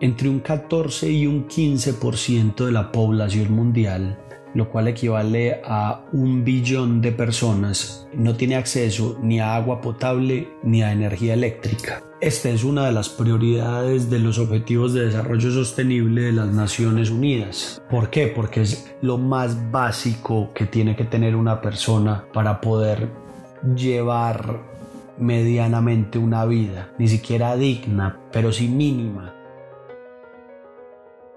entre un 14 y un 15% de la población mundial lo cual equivale a un billón de personas, no tiene acceso ni a agua potable ni a energía eléctrica. Esta es una de las prioridades de los Objetivos de Desarrollo Sostenible de las Naciones Unidas. ¿Por qué? Porque es lo más básico que tiene que tener una persona para poder llevar medianamente una vida, ni siquiera digna, pero sí mínima,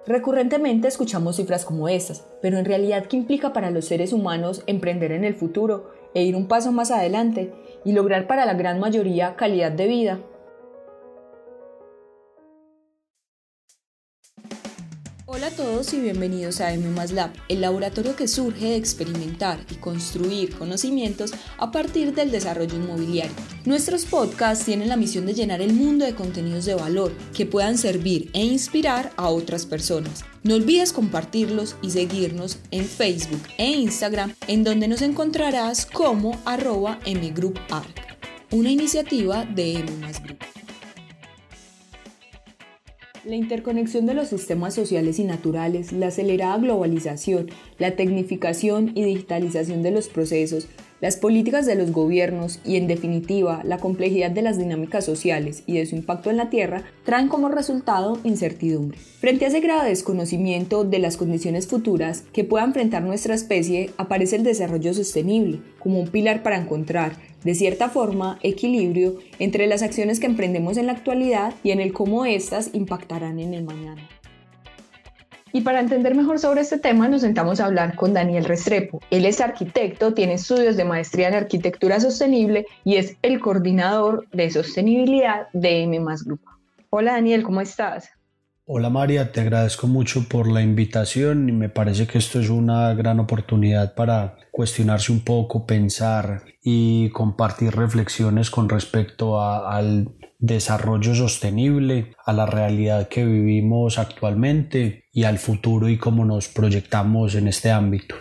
Recurrentemente escuchamos cifras como estas, pero en realidad, ¿qué implica para los seres humanos emprender en el futuro e ir un paso más adelante y lograr para la gran mayoría calidad de vida? Hola a todos y bienvenidos a M Lab, el laboratorio que surge de experimentar y construir conocimientos a partir del desarrollo inmobiliario. Nuestros podcasts tienen la misión de llenar el mundo de contenidos de valor que puedan servir e inspirar a otras personas. No olvides compartirlos y seguirnos en Facebook e Instagram, en donde nos encontrarás como arroba mgrouparc, una iniciativa de M Group. La interconexión de los sistemas sociales y naturales, la acelerada globalización, la tecnificación y digitalización de los procesos, las políticas de los gobiernos y, en definitiva, la complejidad de las dinámicas sociales y de su impacto en la Tierra traen como resultado incertidumbre. Frente a ese grado de desconocimiento de las condiciones futuras que pueda enfrentar nuestra especie, aparece el desarrollo sostenible como un pilar para encontrar, de cierta forma, equilibrio entre las acciones que emprendemos en la actualidad y en el cómo éstas impactarán en el mañana. Y para entender mejor sobre este tema nos sentamos a hablar con Daniel Restrepo. Él es arquitecto, tiene estudios de maestría en arquitectura sostenible y es el coordinador de sostenibilidad de M Group. Hola Daniel, ¿cómo estás? Hola María, te agradezco mucho por la invitación y me parece que esto es una gran oportunidad para cuestionarse un poco, pensar y compartir reflexiones con respecto al desarrollo sostenible, a la realidad que vivimos actualmente y al futuro y cómo nos proyectamos en este ámbito.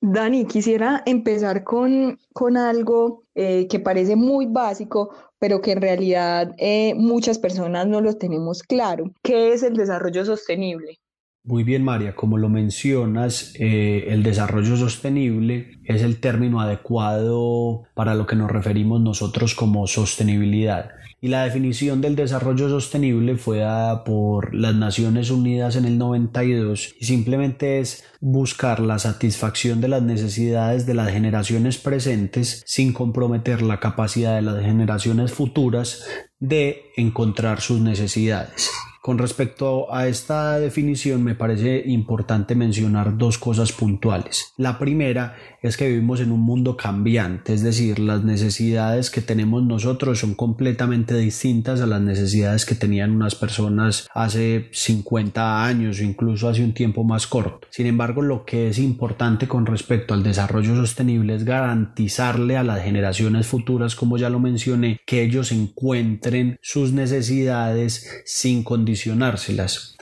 Dani, quisiera empezar con, con algo eh, que parece muy básico, pero que en realidad eh, muchas personas no lo tenemos claro. ¿Qué es el desarrollo sostenible? Muy bien, María, como lo mencionas, eh, el desarrollo sostenible es el término adecuado para lo que nos referimos nosotros como sostenibilidad y la definición del desarrollo sostenible fue dada por las Naciones Unidas en el 92 y simplemente es buscar la satisfacción de las necesidades de las generaciones presentes sin comprometer la capacidad de las generaciones futuras de encontrar sus necesidades. Con respecto a esta definición me parece importante mencionar dos cosas puntuales. La primera es que vivimos en un mundo cambiante, es decir, las necesidades que tenemos nosotros son completamente distintas a las necesidades que tenían unas personas hace 50 años o incluso hace un tiempo más corto. Sin embargo, lo que es importante con respecto al desarrollo sostenible es garantizarle a las generaciones futuras, como ya lo mencioné, que ellos encuentren sus necesidades sin condiciones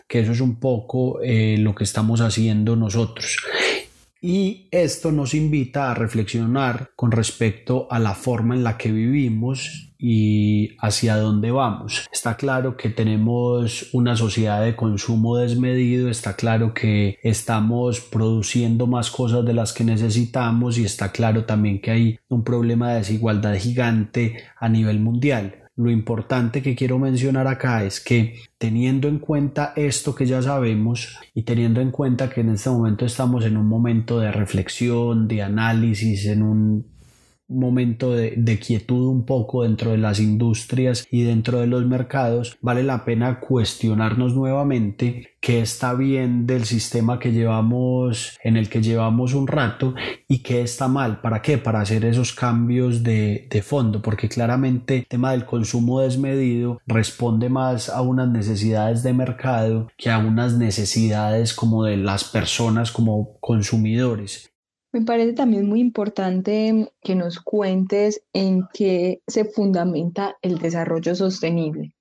que eso es un poco eh, lo que estamos haciendo nosotros. Y esto nos invita a reflexionar con respecto a la forma en la que vivimos y hacia dónde vamos. Está claro que tenemos una sociedad de consumo desmedido, está claro que estamos produciendo más cosas de las que necesitamos y está claro también que hay un problema de desigualdad gigante a nivel mundial. Lo importante que quiero mencionar acá es que teniendo en cuenta esto que ya sabemos y teniendo en cuenta que en este momento estamos en un momento de reflexión, de análisis, en un momento de, quietud un poco dentro de las industrias y dentro de los mercados, vale la pena cuestionarnos nuevamente qué está bien del sistema que llevamos, en el que llevamos un rato y qué está mal. ¿Para qué? Para hacer esos cambios de, de fondo, porque claramente el tema del consumo desmedido responde más a unas necesidades de mercado que a unas necesidades como de las personas como consumidores. Me parece también muy importante que nos cuentes en qué se fundamenta el desarrollo sostenible.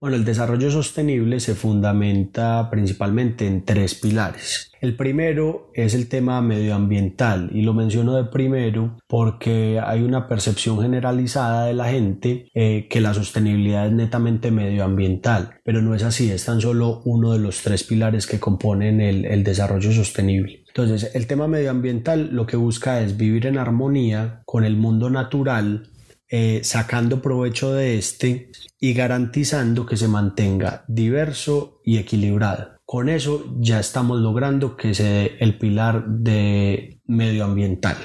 Bueno, el desarrollo sostenible se fundamenta principalmente en tres pilares. El primero es el tema medioambiental y lo menciono de primero porque hay una percepción generalizada de la gente eh, que la sostenibilidad es netamente medioambiental, pero no es así, es tan solo uno de los tres pilares que componen el, el desarrollo sostenible. Entonces, el tema medioambiental lo que busca es vivir en armonía con el mundo natural eh, sacando provecho de este y garantizando que se mantenga diverso y equilibrado. Con eso ya estamos logrando que se dé el pilar de medioambiental.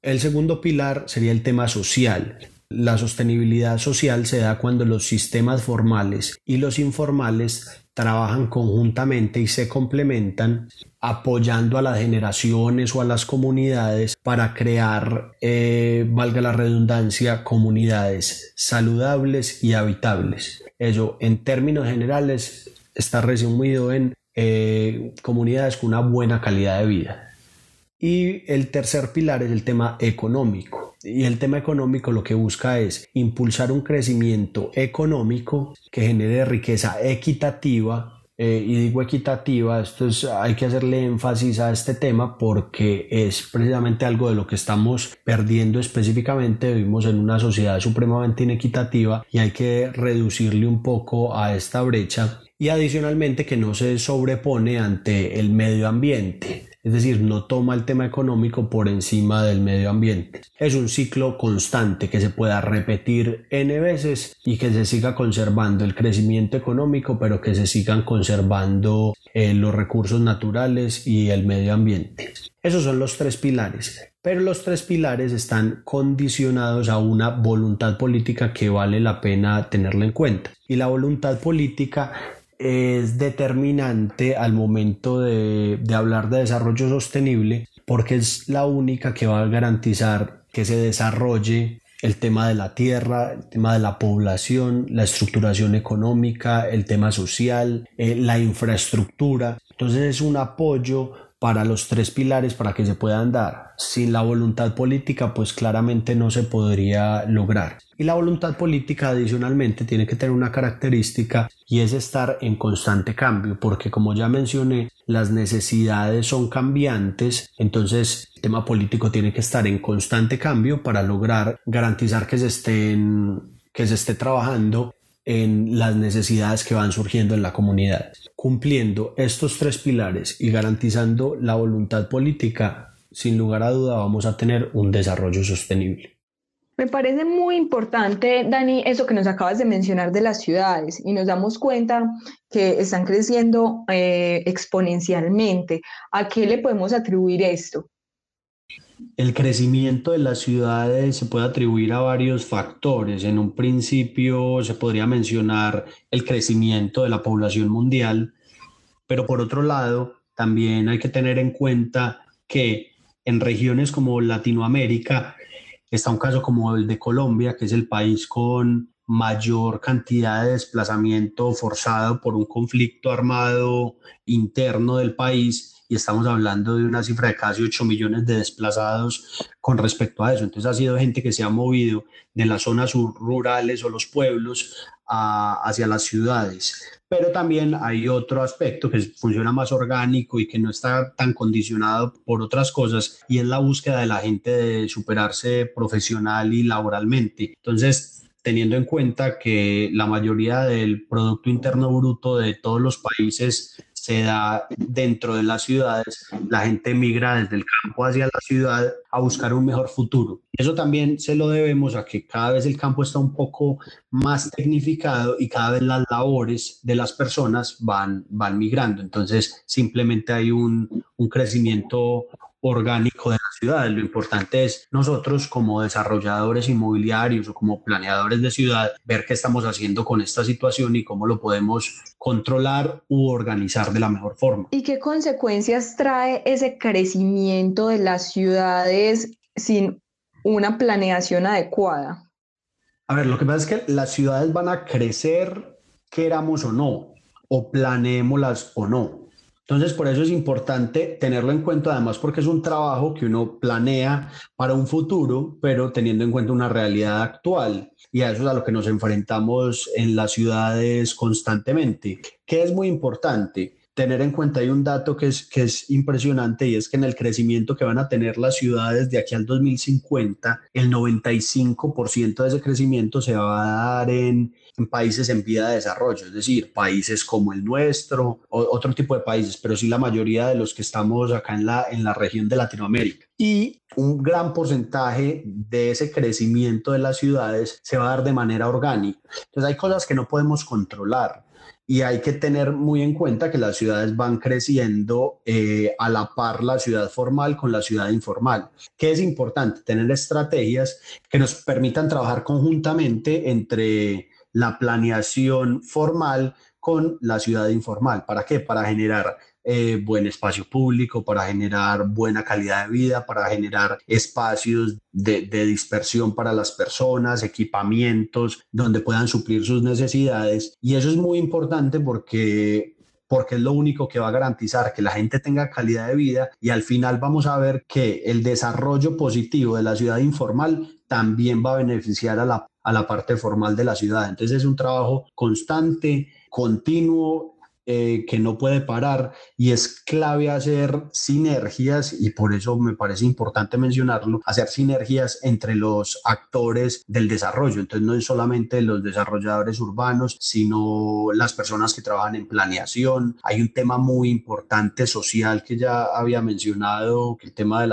El segundo pilar sería el tema social. La sostenibilidad social se da cuando los sistemas formales y los informales trabajan conjuntamente y se complementan apoyando a las generaciones o a las comunidades para crear, eh, valga la redundancia, comunidades saludables y habitables. Eso, en términos generales, está resumido en eh, comunidades con una buena calidad de vida. Y el tercer pilar es el tema económico. Y el tema económico lo que busca es impulsar un crecimiento económico que genere riqueza equitativa eh, y digo equitativa, esto es, hay que hacerle énfasis a este tema porque es precisamente algo de lo que estamos perdiendo específicamente. Vivimos en una sociedad supremamente inequitativa y hay que reducirle un poco a esta brecha y adicionalmente que no se sobrepone ante el medio ambiente es decir, no toma el tema económico por encima del medio ambiente. Es un ciclo constante que se pueda repetir n veces y que se siga conservando el crecimiento económico, pero que se sigan conservando eh, los recursos naturales y el medio ambiente. Esos son los tres pilares. Pero los tres pilares están condicionados a una voluntad política que vale la pena tenerla en cuenta. Y la voluntad política es determinante al momento de, hablar de desarrollo sostenible porque es la única que va a garantizar que se desarrolle el tema de la tierra, el tema de la población, la estructuración económica, el tema social, eh, la infraestructura. Entonces es un apoyo para los tres pilares para que se puedan dar. Sin la voluntad política, pues claramente no se podría lograr. Y la voluntad política adicionalmente tiene que tener una característica y es estar en constante cambio, porque como ya mencioné, las necesidades son cambiantes, entonces el tema político tiene que estar en constante cambio para lograr garantizar que se estén que se esté trabajando en las necesidades que van surgiendo en la comunidad. Cumpliendo estos tres pilares y garantizando la voluntad política, sin lugar a duda vamos a tener un desarrollo sostenible. Me parece muy importante, Dani, eso que nos acabas de mencionar de las ciudades y nos damos cuenta que están creciendo eh, exponencialmente. ¿A qué le podemos atribuir esto? El crecimiento de las ciudades se puede atribuir a varios factores. En un principio se podría mencionar el crecimiento de la población mundial, pero por otro lado también hay que tener en cuenta que en regiones como Latinoamérica está un caso como el de Colombia, que es el país con mayor cantidad de desplazamiento forzado por un conflicto armado interno del país y estamos hablando de una cifra de casi 8 millones de desplazados con respecto a eso. Entonces ha sido gente que se ha movido de las zonas rurales o los pueblos hacia las ciudades. Pero también hay otro aspecto que funciona más orgánico y que no está tan condicionado por otras cosas y es la búsqueda de la gente de superarse profesional y laboralmente. Entonces, teniendo en cuenta que la mayoría del Producto Interno Bruto de todos los países se da dentro de las ciudades, la gente migra desde el campo hacia la ciudad a buscar un mejor futuro. Eso también se lo debemos a que cada vez el campo está un poco más tecnificado y cada vez las labores de las personas van, van migrando. Entonces, simplemente hay un, un crecimiento orgánico de las ciudades. Lo importante es nosotros como desarrolladores inmobiliarios o como planeadores de ciudad ver qué estamos haciendo con esta situación y cómo lo podemos controlar u organizar de la mejor forma. ¿Y qué consecuencias trae ese crecimiento de las ciudades sin una planeación adecuada? A ver, lo que pasa es que las ciudades van a crecer queramos o no, o planeémoslas o no. Entonces, por eso es importante tenerlo en cuenta, además porque es un trabajo que uno planea para un futuro, pero teniendo en cuenta una realidad actual. Y a eso es a lo que nos enfrentamos en las ciudades constantemente. ¿Qué es muy importante? Tener en cuenta hay un dato que es, que es impresionante y es que en el crecimiento que van a tener las ciudades de aquí al 2050, el 95% de ese crecimiento se va a dar en, en países en vía de desarrollo, es decir, países como el nuestro, o otro tipo de países, pero sí la mayoría de los que estamos acá en la, en la región de Latinoamérica. Y un gran porcentaje de ese crecimiento de las ciudades se va a dar de manera orgánica. Entonces hay cosas que no podemos controlar y hay que tener muy en cuenta que las ciudades van creciendo eh, a la par la ciudad formal con la ciudad informal. ¿Qué es importante? Tener estrategias que nos permitan trabajar conjuntamente entre la planeación formal con la ciudad informal. ¿Para qué? Para generar eh, buen espacio público, para generar buena calidad de vida, para generar espacios de, dispersión para las personas, equipamientos donde puedan suplir sus necesidades. Y eso es muy importante porque porque es lo único que va a garantizar que la gente tenga calidad de vida y al final vamos a ver que el desarrollo positivo de la ciudad informal también va a beneficiar a la, a la parte formal de la ciudad. Entonces es un trabajo constante, continuo eh, que no puede parar y es clave hacer sinergias y por eso me parece importante mencionarlo, hacer sinergias entre los actores del desarrollo. Entonces no es solamente los desarrolladores urbanos, sino las personas que trabajan en planeación. Hay un tema muy importante social que ya había mencionado, que el tema del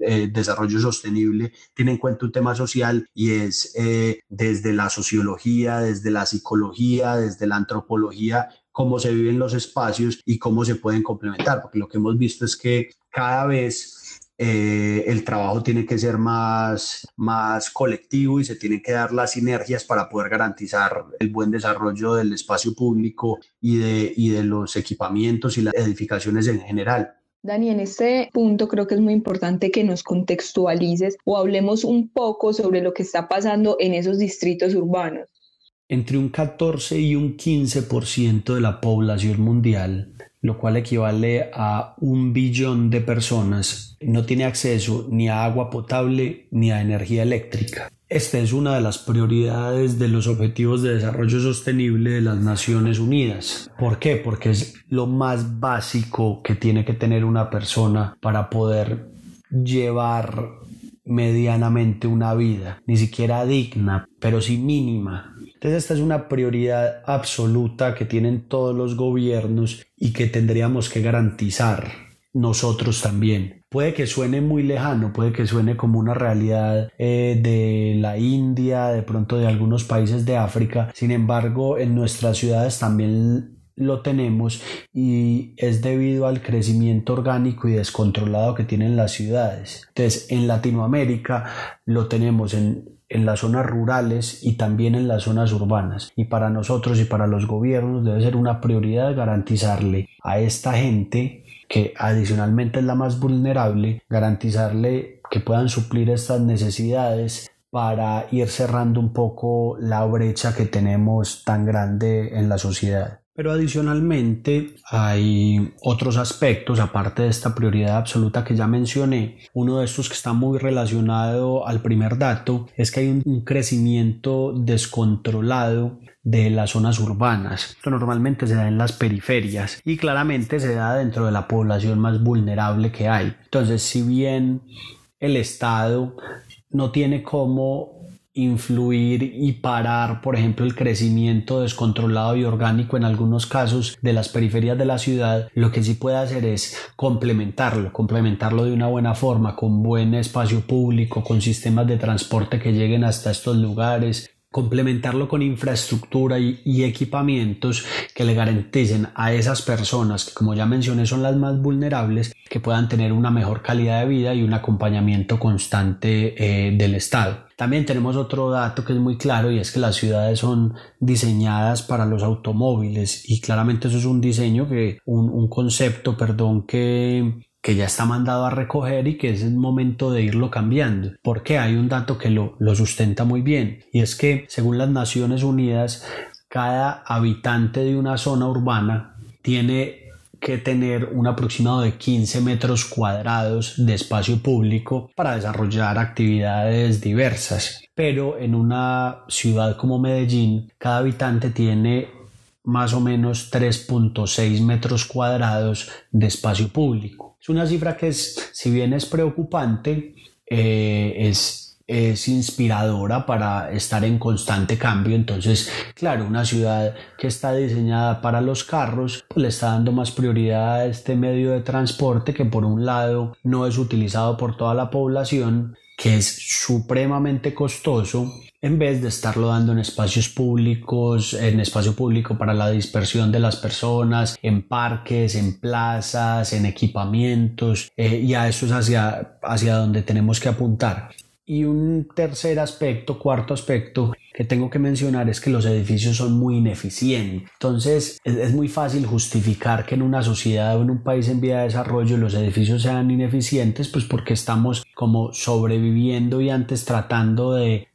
eh, desarrollo sostenible tiene en cuenta un tema social y es eh, desde la sociología, desde la psicología, desde la antropología, cómo se viven los espacios y cómo se pueden complementar, porque lo que hemos visto es que cada vez eh, el trabajo tiene que ser más, más colectivo y se tienen que dar las sinergias para poder garantizar el buen desarrollo del espacio público y de, y de los equipamientos y las edificaciones en general. Dani, en este punto creo que es muy importante que nos contextualices o hablemos un poco sobre lo que está pasando en esos distritos urbanos entre un 14 y un 15% de la población mundial, lo cual equivale a un billón de personas, no tiene acceso ni a agua potable ni a energía eléctrica. Esta es una de las prioridades de los Objetivos de Desarrollo Sostenible de las Naciones Unidas. ¿Por qué? Porque es lo más básico que tiene que tener una persona para poder llevar medianamente una vida, ni siquiera digna, pero sí mínima. Entonces esta es una prioridad absoluta que tienen todos los gobiernos y que tendríamos que garantizar nosotros también. Puede que suene muy lejano, puede que suene como una realidad eh, de la India, de pronto de algunos países de África. Sin embargo, en nuestras ciudades también lo tenemos y es debido al crecimiento orgánico y descontrolado que tienen las ciudades. Entonces, en Latinoamérica lo tenemos en, en las zonas rurales y también en las zonas urbanas. Y para nosotros y para los gobiernos debe ser una prioridad garantizarle a esta gente que adicionalmente es la más vulnerable, garantizarle que puedan suplir estas necesidades para ir cerrando un poco la brecha que tenemos tan grande en la sociedad. Pero adicionalmente hay otros aspectos, aparte de esta prioridad absoluta que ya mencioné. Uno de estos que está muy relacionado al primer dato es que hay un, crecimiento descontrolado de las zonas urbanas. Esto normalmente se da en las periferias y claramente se da dentro de la población más vulnerable que hay. Entonces, si bien el Estado no tiene como influir y parar, por ejemplo, el crecimiento descontrolado y orgánico en algunos casos de las periferias de la ciudad, lo que sí puede hacer es complementarlo, complementarlo de una buena forma, con buen espacio público, con sistemas de transporte que lleguen hasta estos lugares, complementarlo con infraestructura y, equipamientos que le garanticen a esas personas que como ya mencioné son las más vulnerables que puedan tener una mejor calidad de vida y un acompañamiento constante eh, del Estado. También tenemos otro dato que es muy claro y es que las ciudades son diseñadas para los automóviles y claramente eso es un diseño que un, un concepto perdón que que ya está mandado a recoger y que es el momento de irlo cambiando. Porque hay un dato que lo, lo sustenta muy bien y es que según las Naciones Unidas cada habitante de una zona urbana tiene que tener un aproximado de 15 metros cuadrados de espacio público para desarrollar actividades diversas. Pero en una ciudad como Medellín, cada habitante tiene más o menos 3.6 metros cuadrados de espacio público. Es una cifra que es, si bien es preocupante, eh, es es inspiradora para estar en constante cambio. Entonces, claro, una ciudad que está diseñada para los carros, pues le está dando más prioridad a este medio de transporte que por un lado no es utilizado por toda la población, que es supremamente costoso en vez de estarlo dando en espacios públicos, en espacio público para la dispersión de las personas, en parques, en plazas, en equipamientos, eh, y a eso es hacia, hacia donde tenemos que apuntar. Y un tercer aspecto, cuarto aspecto que tengo que mencionar es que los edificios son muy ineficientes. Entonces es, muy fácil justificar que en una sociedad o en un país en vía de desarrollo los edificios sean ineficientes, pues porque estamos como sobreviviendo y antes tratando de,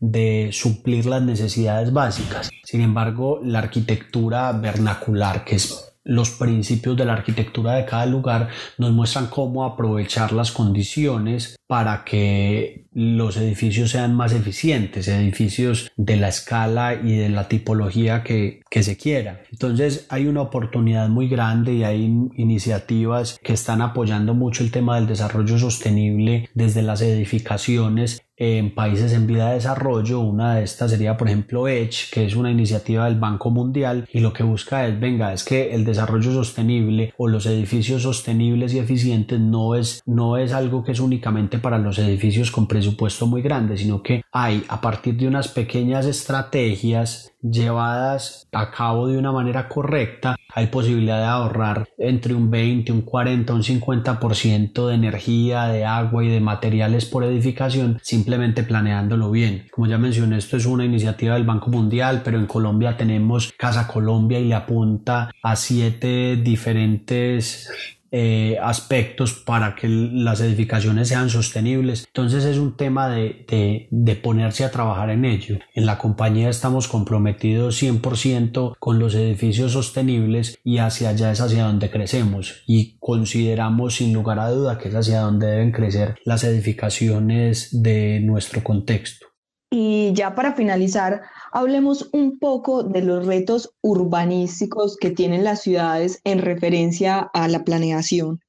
suplir las necesidades básicas. Sin embargo, la arquitectura vernacular, que es los principios de la arquitectura de cada lugar nos muestran cómo aprovechar las condiciones para que los edificios sean más eficientes, edificios de la escala y de la tipología que, que se quiera. Entonces hay una oportunidad muy grande y hay iniciativas que están apoyando mucho el tema del desarrollo sostenible desde las edificaciones en países en vía de desarrollo. Una de estas sería, por ejemplo, Edge, que es una iniciativa del Banco Mundial y lo que busca es, venga, es que el desarrollo sostenible o los edificios sostenibles y eficientes no es, no es algo que es únicamente para los edificios con presupuesto muy grande, sino que hay a partir de unas pequeñas estrategias llevadas a cabo de una manera correcta, hay posibilidad de ahorrar entre un 20, un 40, un 50% de energía, de agua y de materiales por edificación, simplemente planeándolo bien. Como ya mencioné, esto es una iniciativa del Banco Mundial, pero en Colombia tenemos Casa Colombia y le apunta a siete diferentes eh, aspectos para que las edificaciones sean sostenibles. Entonces es un tema de, de, ponerse a trabajar en ello. En la compañía estamos comprometidos 100% con los edificios sostenibles y hacia allá es hacia donde crecemos y consideramos sin lugar a duda que es hacia donde deben crecer las edificaciones de nuestro contexto. Y ya para finalizar, hablemos un poco de los retos urbanísticos que tienen las ciudades en referencia a la planeación.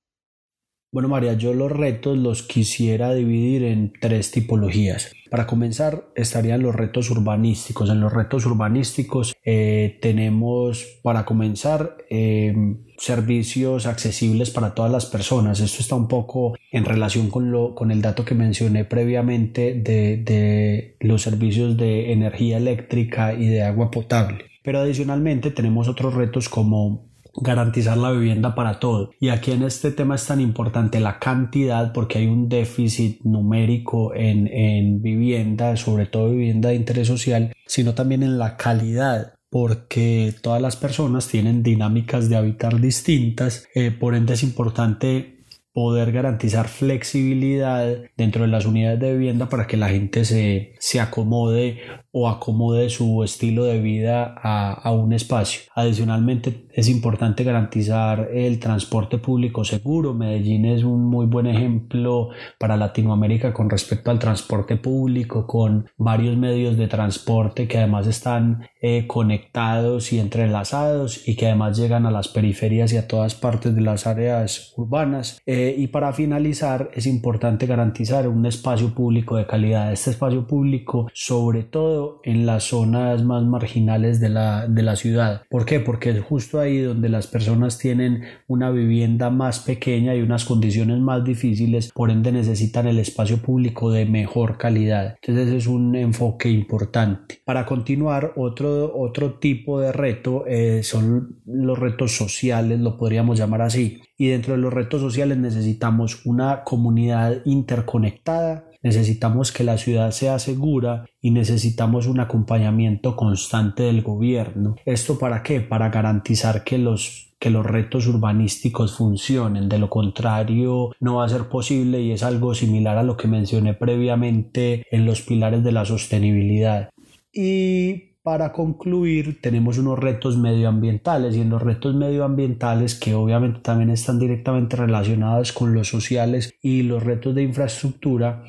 Bueno, María, yo los retos los quisiera dividir en tres tipologías. Para comenzar, estarían los retos urbanísticos. En los retos urbanísticos eh, tenemos, para comenzar, eh, servicios accesibles para todas las personas. Esto está un poco en relación con, lo, con el dato que mencioné previamente de, de los servicios de energía eléctrica y de agua potable. Pero adicionalmente tenemos otros retos como garantizar la vivienda para todo. Y aquí en este tema es tan importante la cantidad porque hay un déficit numérico en, en vivienda, sobre todo vivienda de interés social, sino también en la calidad porque todas las personas tienen dinámicas de habitar distintas, eh, por ende es importante poder garantizar flexibilidad dentro de las unidades de vivienda para que la gente se, se acomode o acomode su estilo de vida a, un espacio. Adicionalmente, es importante garantizar el transporte público seguro. Medellín es un muy buen ejemplo para Latinoamérica con respecto al transporte público, con varios medios de transporte que además están eh, conectados y entrelazados y que además llegan a las periferias y a todas partes de las áreas urbanas. Eh, y para finalizar, es importante garantizar un espacio público de calidad. Este espacio público, sobre todo, en las zonas más marginales de la, de la ciudad. ¿Por qué? Porque es justo ahí donde las personas tienen una vivienda más pequeña y unas condiciones más difíciles, por ende necesitan el espacio público de mejor calidad. Entonces es un enfoque importante. Para continuar, otro, otro tipo de reto eh, son los retos sociales, lo podríamos llamar así. Y dentro de los retos sociales necesitamos una comunidad interconectada necesitamos que la ciudad sea segura y necesitamos un acompañamiento constante del gobierno. ¿Esto para qué? Para garantizar que los que los retos urbanísticos funcionen. De lo contrario, no va a ser posible y es algo similar a lo que mencioné previamente en los pilares de la sostenibilidad. Y para concluir, tenemos unos retos medioambientales y en los retos medioambientales que obviamente también están directamente relacionados con los sociales y los retos de infraestructura,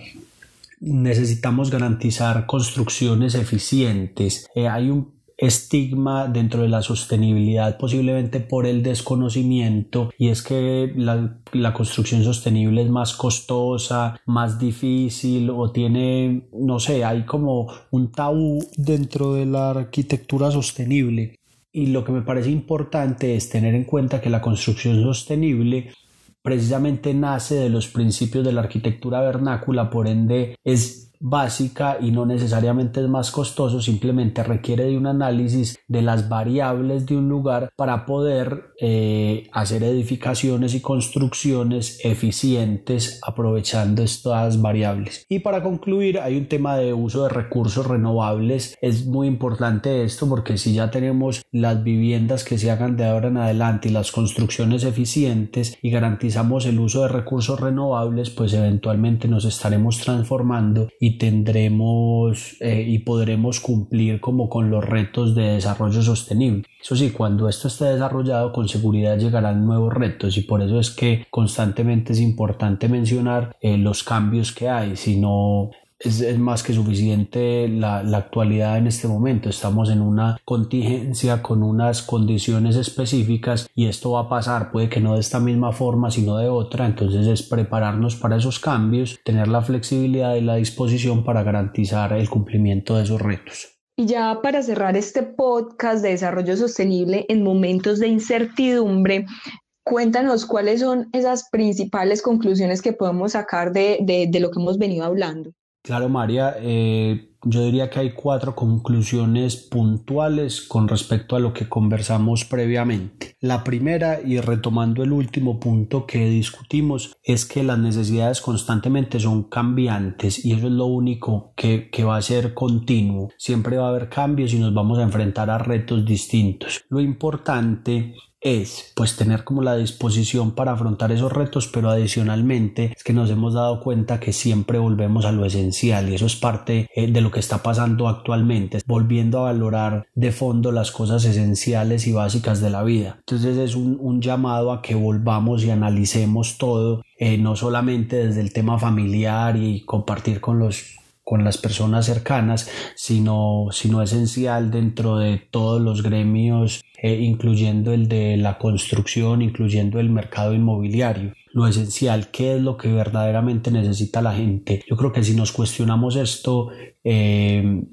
necesitamos garantizar construcciones eficientes. Eh, hay un estigma dentro de la sostenibilidad posiblemente por el desconocimiento y es que la, la, construcción sostenible es más costosa, más difícil o tiene, no sé, hay como un tabú dentro de la arquitectura sostenible. Y lo que me parece importante es tener en cuenta que la construcción sostenible precisamente nace de los principios de la arquitectura vernácula, por ende es básica y no necesariamente es más costoso, simplemente requiere de un análisis de las variables de un lugar para poder eh, hacer edificaciones y construcciones eficientes aprovechando estas variables. Y para concluir, hay un tema de uso de recursos renovables. Es muy importante esto porque si ya tenemos las viviendas que se hagan de ahora en adelante y las construcciones eficientes y garantizamos el uso de recursos renovables, pues eventualmente nos estaremos transformando tendremos eh, y podremos cumplir como con los retos de desarrollo sostenible. Eso sí, cuando esto esté desarrollado con seguridad llegarán nuevos retos y por eso es que constantemente es importante mencionar eh, los cambios que hay, si no es, más que suficiente la, la, actualidad en este momento. Estamos en una contingencia con unas condiciones específicas y esto va a pasar, puede que no de esta misma forma, sino de otra. Entonces es prepararnos para esos cambios, tener la flexibilidad y la disposición para garantizar el cumplimiento de esos retos. Y ya para cerrar este podcast de desarrollo sostenible en momentos de incertidumbre, cuéntanos cuáles son esas principales conclusiones que podemos sacar de, de, de lo que hemos venido hablando. Claro, María, eh, yo diría que hay cuatro conclusiones puntuales con respecto a lo que conversamos previamente. La primera, y retomando el último punto que discutimos, es que las necesidades constantemente son cambiantes y eso es lo único que, que va a ser continuo. Siempre va a haber cambios y nos vamos a enfrentar a retos distintos. Lo importante es pues tener como la disposición para afrontar esos retos pero adicionalmente es que nos hemos dado cuenta que siempre volvemos a lo esencial y eso es parte eh, de lo que está pasando actualmente volviendo a valorar de fondo las cosas esenciales y básicas de la vida. Entonces es un, llamado a que volvamos y analicemos todo eh, no solamente desde el tema familiar y compartir con los con las personas cercanas, sino, sino esencial dentro de todos los gremios, eh, incluyendo el de la construcción, incluyendo el mercado inmobiliario. Lo esencial, qué es lo que verdaderamente necesita la gente. Yo creo que si nos cuestionamos esto, eh,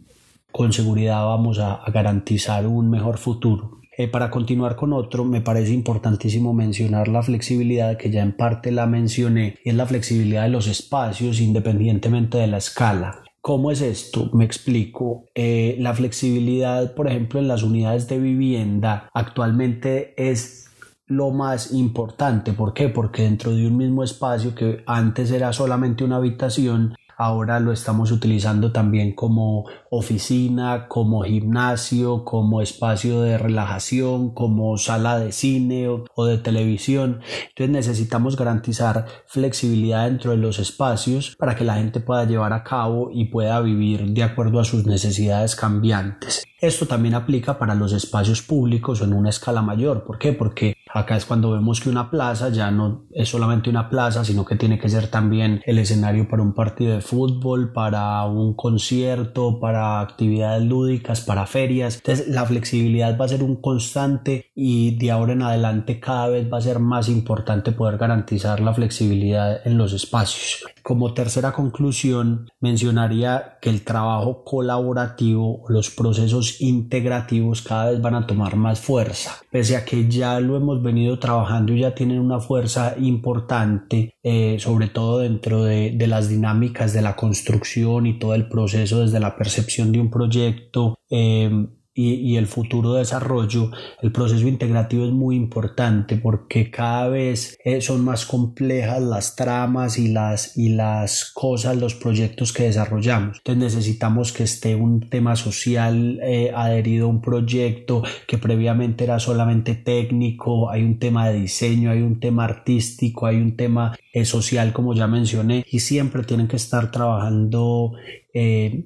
con seguridad vamos a, garantizar un mejor futuro. Eh, para continuar con otro, me parece importantísimo mencionar la flexibilidad que ya en parte la mencioné, y es la flexibilidad de los espacios independientemente de la escala. ¿Cómo es esto? Me explico. Eh, la flexibilidad, por ejemplo, en las unidades de vivienda actualmente es lo más importante. ¿Por qué? Porque dentro de un mismo espacio que antes era solamente una habitación, Ahora lo estamos utilizando también como oficina, como gimnasio, como espacio de relajación, como sala de cine o, de televisión. Entonces necesitamos garantizar flexibilidad dentro de los espacios para que la gente pueda llevar a cabo y pueda vivir de acuerdo a sus necesidades cambiantes. Esto también aplica para los espacios públicos en una escala mayor. ¿Por qué? Porque acá es cuando vemos que una plaza ya no es solamente una plaza, sino que tiene que ser también el escenario para un partido de fútbol, para un concierto, para actividades lúdicas, para ferias. Entonces la flexibilidad va a ser un constante y de ahora en adelante cada vez va a ser más importante poder garantizar la flexibilidad en los espacios. Como tercera conclusión, mencionaría que el trabajo colaborativo, los procesos integrativos cada vez van a tomar más fuerza. Pese a que ya lo hemos venido trabajando y ya tienen una fuerza importante, eh, sobre todo dentro de, de las dinámicas de la construcción y todo el proceso desde la percepción de un proyecto. Eh, y, el futuro desarrollo, el proceso integrativo es muy importante porque cada vez eh, son más complejas las tramas y las, y las cosas, los proyectos que desarrollamos. Entonces necesitamos que esté un tema social eh, adherido a un proyecto que previamente era solamente técnico, hay un tema de diseño, hay un tema artístico, hay un tema eh, social como ya mencioné y siempre tienen que estar trabajando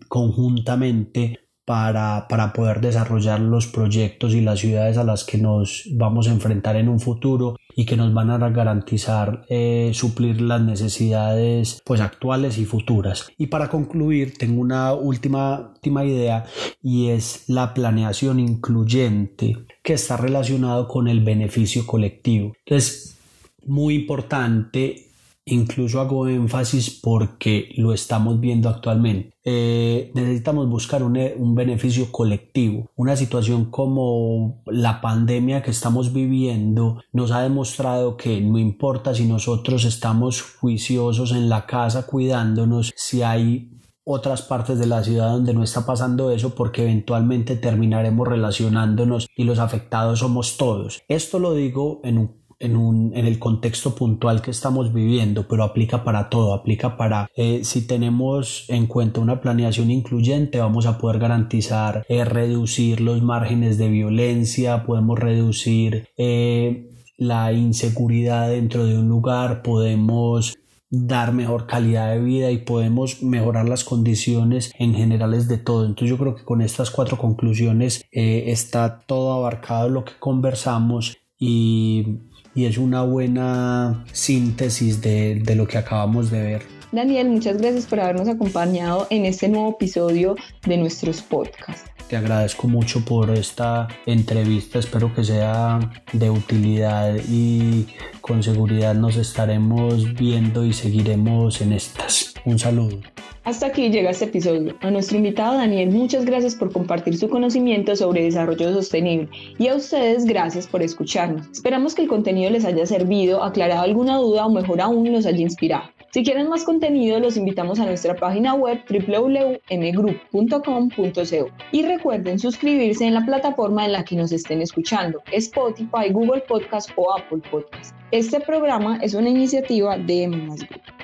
conjuntamente para, para, poder desarrollar los proyectos y las ciudades a las que nos vamos a enfrentar en un futuro y que nos van a garantizar eh, suplir las necesidades pues actuales y futuras. Y para concluir tengo una última, última idea y es la planeación incluyente que está relacionado con el beneficio colectivo. Es muy importante Incluso hago énfasis porque lo estamos viendo actualmente. Eh, necesitamos buscar un, un, beneficio colectivo. Una situación como la pandemia que estamos viviendo nos ha demostrado que no importa si nosotros estamos juiciosos en la casa cuidándonos, si hay otras partes de la ciudad donde no está pasando eso porque eventualmente terminaremos relacionándonos y los afectados somos todos. Esto lo digo en un en, un, en el contexto puntual que estamos viviendo, pero aplica para todo, aplica para eh, si tenemos en cuenta una planeación incluyente, vamos a poder garantizar eh, reducir los márgenes de violencia, podemos reducir eh, la inseguridad dentro de un lugar, podemos dar mejor calidad de vida y podemos mejorar las condiciones en generales de todo. Entonces yo creo que con estas cuatro conclusiones está todo abarcado lo que conversamos y y es una buena síntesis de, de lo que acabamos de ver. Daniel, muchas gracias por habernos acompañado en este nuevo episodio de nuestros podcasts. Te agradezco mucho por esta entrevista, espero que sea de utilidad y con seguridad nos estaremos viendo y seguiremos en estas. Un saludo. Hasta aquí llega este episodio. A nuestro invitado Daniel, muchas gracias por compartir su conocimiento sobre desarrollo sostenible y a ustedes gracias por escucharnos. Esperamos que el contenido les haya servido, aclarado alguna duda o mejor aún los haya inspirado. Si quieren más contenido, los invitamos a nuestra página web www.mgroup.com.co y recuerden suscribirse en la plataforma en la que nos estén escuchando, Spotify, Google Podcast o Apple Podcast. Este programa es una iniciativa de M Group.